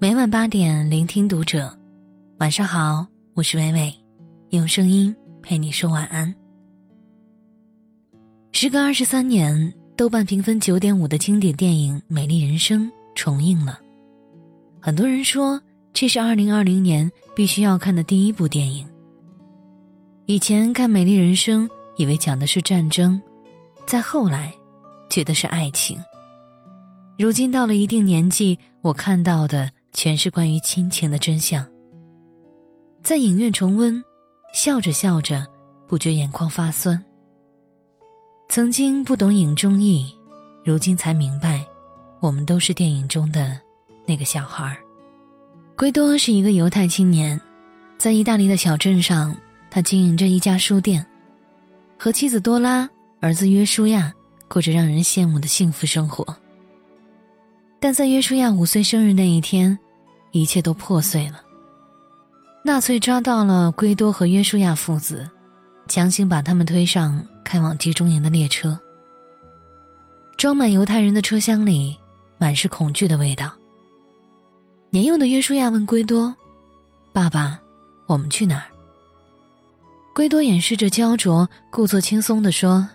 每晚八点，聆听读者。晚上好，我是伟伟，用声音陪你说晚安。时隔二十三年，豆瓣评分九点五的经典电影《美丽人生》重映了。很多人说这是二零二零年必须要看的第一部电影。以前看《美丽人生》，以为讲的是战争，再后来，觉得是爱情。如今到了一定年纪，我看到的全是关于亲情的真相。在影院重温，笑着笑着，不觉眼眶发酸。曾经不懂影中意，如今才明白，我们都是电影中的那个小孩儿。圭多是一个犹太青年，在意大利的小镇上，他经营着一家书店，和妻子多拉、儿子约书亚过着让人羡慕的幸福生活。但在约书亚五岁生日那一天，一切都破碎了。纳粹抓到了圭多和约书亚父子，强行把他们推上开往集中营的列车。装满犹太人的车厢里，满是恐惧的味道。年幼的约书亚问圭多：“爸爸，我们去哪儿？”圭多掩饰着焦灼，故作轻松地说：“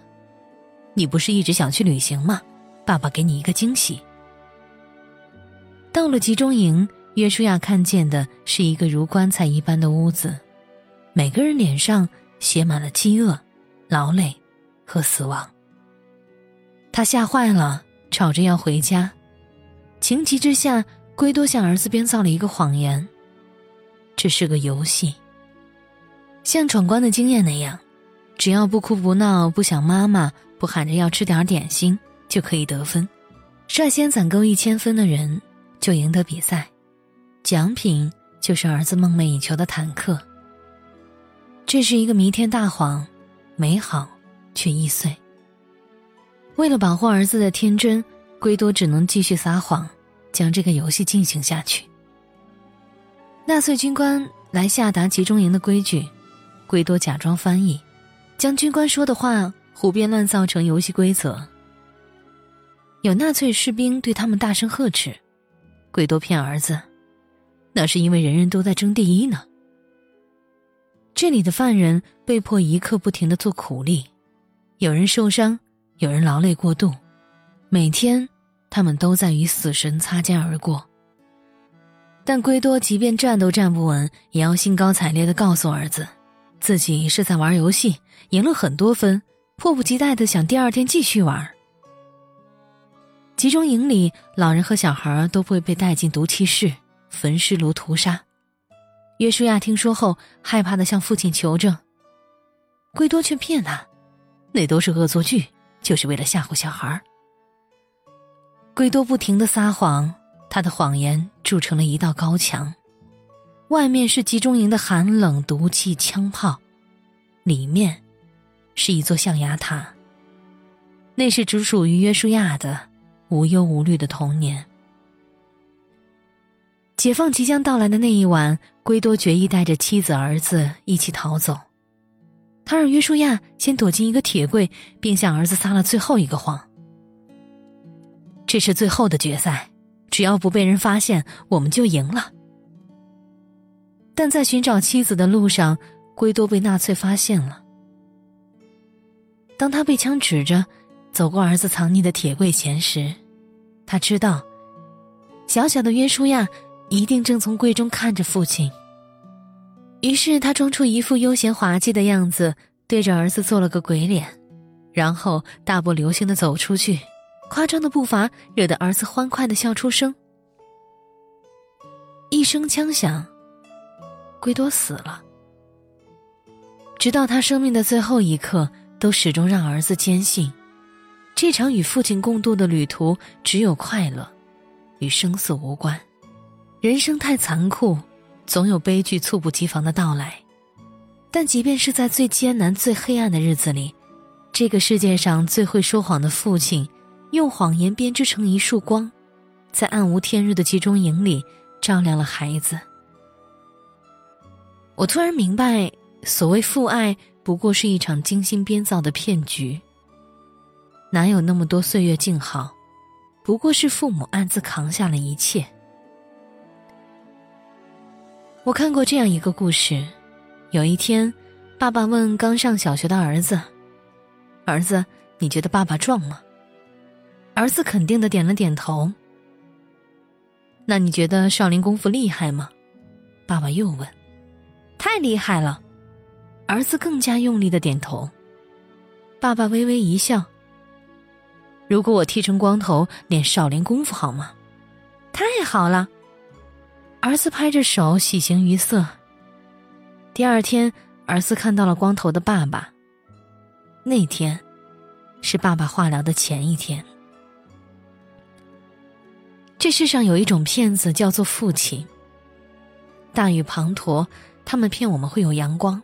你不是一直想去旅行吗？爸爸给你一个惊喜。”到了集中营，约书亚看见的是一个如棺材一般的屋子，每个人脸上写满了饥饿、劳累和死亡。他吓坏了，吵着要回家。情急之下，圭多向儿子编造了一个谎言：这是个游戏，像闯关的经验那样，只要不哭不闹、不想妈妈、不喊着要吃点点心，就可以得分。率先攒够一千分的人。就赢得比赛，奖品就是儿子梦寐以求的坦克。这是一个弥天大谎，美好却易碎。为了保护儿子的天真，圭多只能继续撒谎，将这个游戏进行下去。纳粹军官来下达集中营的规矩，圭多假装翻译，将军官说的话胡编乱造成游戏规则。有纳粹士兵对他们大声呵斥。圭多骗儿子，那是因为人人都在争第一呢。这里的犯人被迫一刻不停的做苦力，有人受伤，有人劳累过度，每天他们都在与死神擦肩而过。但圭多即便站都站不稳，也要兴高采烈的告诉儿子，自己是在玩游戏，赢了很多分，迫不及待的想第二天继续玩。集中营里，老人和小孩都会被带进毒气室、焚尸炉屠杀。约书亚听说后，害怕的向父亲求证。圭多却骗他，那都是恶作剧，就是为了吓唬小孩。圭多不停的撒谎，他的谎言筑成了一道高墙，外面是集中营的寒冷、毒气、枪炮，里面是一座象牙塔。那是只属于约书亚的。无忧无虑的童年。解放即将到来的那一晚，圭多决意带着妻子、儿子一起逃走。他让约书亚先躲进一个铁柜，并向儿子撒了最后一个谎：“这是最后的决赛，只要不被人发现，我们就赢了。”但在寻找妻子的路上，圭多被纳粹发现了。当他被枪指着，走过儿子藏匿的铁柜前时，他知道，小小的约书亚一定正从柜中看着父亲。于是他装出一副悠闲滑稽的样子，对着儿子做了个鬼脸，然后大步流星的走出去。夸张的步伐惹得儿子欢快的笑出声。一声枪响，圭多死了。直到他生命的最后一刻，都始终让儿子坚信。这场与父亲共度的旅途只有快乐，与生死无关。人生太残酷，总有悲剧猝不及防的到来。但即便是在最艰难、最黑暗的日子里，这个世界上最会说谎的父亲，用谎言编织成一束光，在暗无天日的集中营里照亮了孩子。我突然明白，所谓父爱，不过是一场精心编造的骗局。哪有那么多岁月静好？不过是父母暗自扛下了一切。我看过这样一个故事：有一天，爸爸问刚上小学的儿子：“儿子，你觉得爸爸壮吗？”儿子肯定的点了点头。那你觉得少林功夫厉害吗？爸爸又问。太厉害了，儿子更加用力的点头。爸爸微微一笑。如果我剃成光头练少林功夫好吗？太好了。儿子拍着手，喜形于色。第二天，儿子看到了光头的爸爸。那天，是爸爸化疗的前一天。这世上有一种骗子，叫做父亲。大雨滂沱，他们骗我们会有阳光；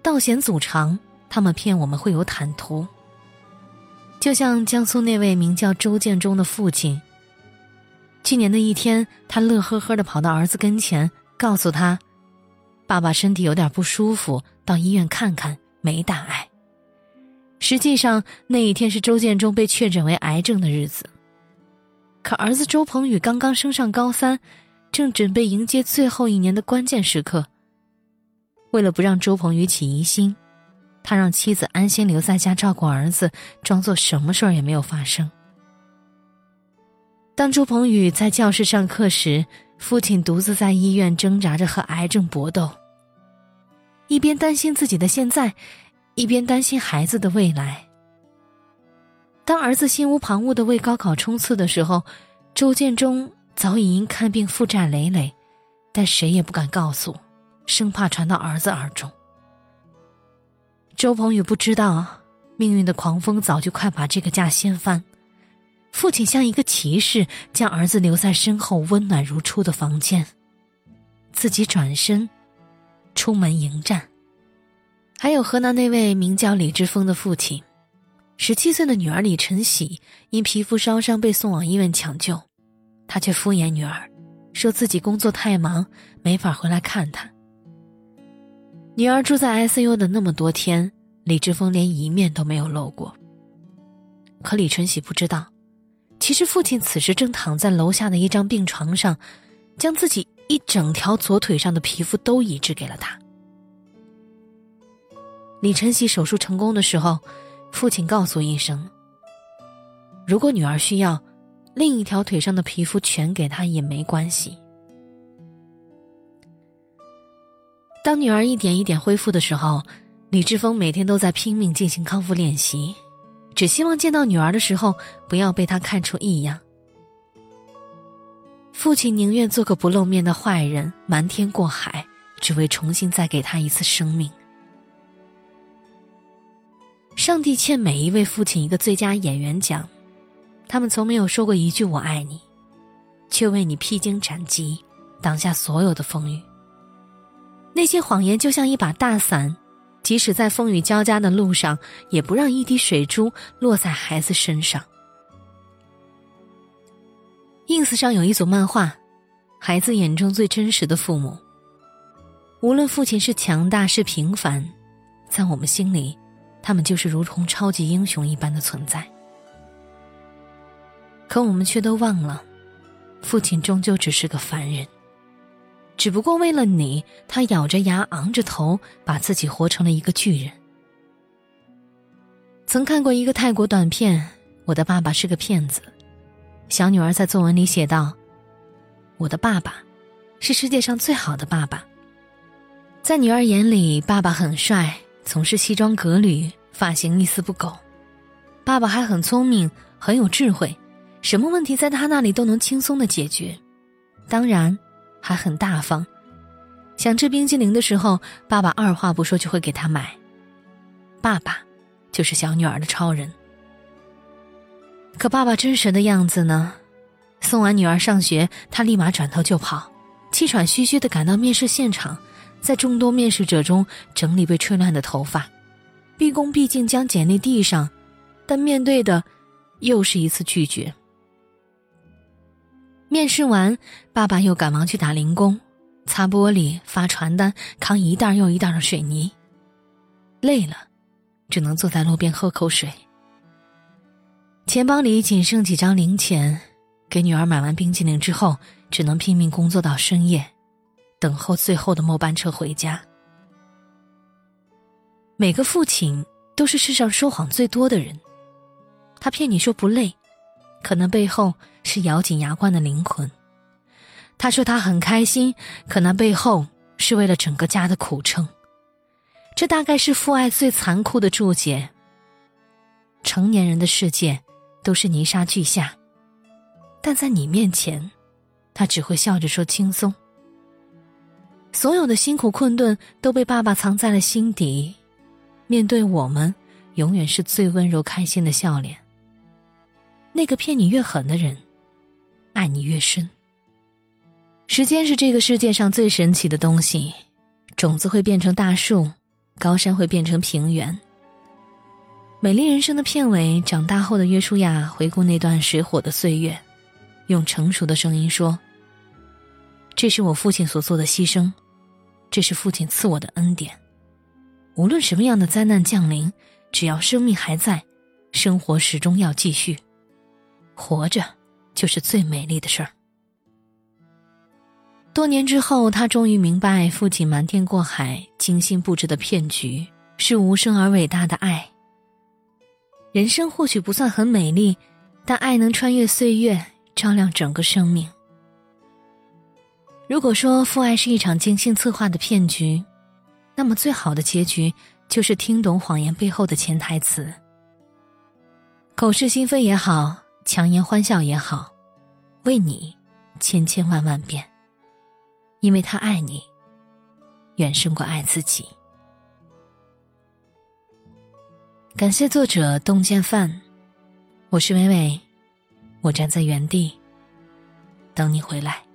道险阻长，他们骗我们会有坦途。就像江苏那位名叫周建中的父亲。去年的一天，他乐呵呵的跑到儿子跟前，告诉他：“爸爸身体有点不舒服，到医院看看，没大碍。”实际上，那一天是周建中被确诊为癌症的日子。可儿子周鹏宇刚刚升上高三，正准备迎接最后一年的关键时刻。为了不让周鹏宇起疑心，他让妻子安心留在家照顾儿子，装作什么事儿也没有发生。当朱鹏宇在教室上课时，父亲独自在医院挣扎着和癌症搏斗。一边担心自己的现在，一边担心孩子的未来。当儿子心无旁骛的为高考冲刺的时候，周建中早已因看病负债累累，但谁也不敢告诉，生怕传到儿子耳中。周鹏宇不知道，命运的狂风早就快把这个家掀翻。父亲像一个骑士，将儿子留在身后温暖如初的房间，自己转身出门迎战。还有河南那位名叫李志峰的父亲，十七岁的女儿李晨喜因皮肤烧伤被送往医院抢救，他却敷衍女儿，说自己工作太忙没法回来看她。女儿住在 ICU 的那么多天，李志峰连一面都没有露过。可李晨喜不知道。其实，父亲此时正躺在楼下的一张病床上，将自己一整条左腿上的皮肤都移植给了他。李晨曦手术成功的时候，父亲告诉医生：“如果女儿需要，另一条腿上的皮肤全给她也没关系。”当女儿一点一点恢复的时候，李志峰每天都在拼命进行康复练习。只希望见到女儿的时候，不要被她看出异样。父亲宁愿做个不露面的坏人，瞒天过海，只为重新再给她一次生命。上帝欠每一位父亲一个最佳演员奖，他们从没有说过一句“我爱你”，却为你披荆斩棘，挡下所有的风雨。那些谎言就像一把大伞。即使在风雨交加的路上，也不让一滴水珠落在孩子身上。ins 上有一组漫画，孩子眼中最真实的父母。无论父亲是强大是平凡，在我们心里，他们就是如同超级英雄一般的存在。可我们却都忘了，父亲终究只是个凡人。只不过为了你，他咬着牙，昂着头，把自己活成了一个巨人。曾看过一个泰国短片，《我的爸爸是个骗子》，小女儿在作文里写道：“我的爸爸，是世界上最好的爸爸。”在女儿眼里，爸爸很帅，总是西装革履，发型一丝不苟。爸爸还很聪明，很有智慧，什么问题在他那里都能轻松的解决。当然。还很大方，想吃冰激凌的时候，爸爸二话不说就会给他买。爸爸，就是小女儿的超人。可爸爸真实的样子呢？送完女儿上学，他立马转头就跑，气喘吁吁的赶到面试现场，在众多面试者中整理被吹乱的头发，毕恭毕敬将简历递上，但面对的又是一次拒绝。面试完，爸爸又赶忙去打零工，擦玻璃、发传单、扛一袋又一袋的水泥。累了，只能坐在路边喝口水。钱包里仅剩几张零钱，给女儿买完冰淇淋之后，只能拼命工作到深夜，等候最后的末班车回家。每个父亲都是世上说谎最多的人。他骗你说不累，可能背后是咬紧牙关的灵魂。他说他很开心，可那背后是为了整个家的苦撑。这大概是父爱最残酷的注解。成年人的世界都是泥沙俱下，但在你面前，他只会笑着说轻松。所有的辛苦困顿都被爸爸藏在了心底，面对我们，永远是最温柔开心的笑脸。那个骗你越狠的人，爱你越深。时间是这个世界上最神奇的东西，种子会变成大树。高山会变成平原。美丽人生的片尾，长大后的约书亚回顾那段水火的岁月，用成熟的声音说：“这是我父亲所做的牺牲，这是父亲赐我的恩典。无论什么样的灾难降临，只要生命还在，生活始终要继续。活着，就是最美丽的事儿。”多年之后，他终于明白，父亲瞒天过海、精心布置的骗局是无声而伟大的爱。人生或许不算很美丽，但爱能穿越岁月，照亮整个生命。如果说父爱是一场精心策划的骗局，那么最好的结局就是听懂谎言背后的潜台词。口是心非也好，强颜欢笑也好，为你，千千万万遍。因为他爱你，远胜过爱自己。感谢作者洞见范，我是美美，我站在原地等你回来。